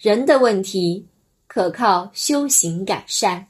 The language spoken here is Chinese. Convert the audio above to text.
人的问题可靠修行改善。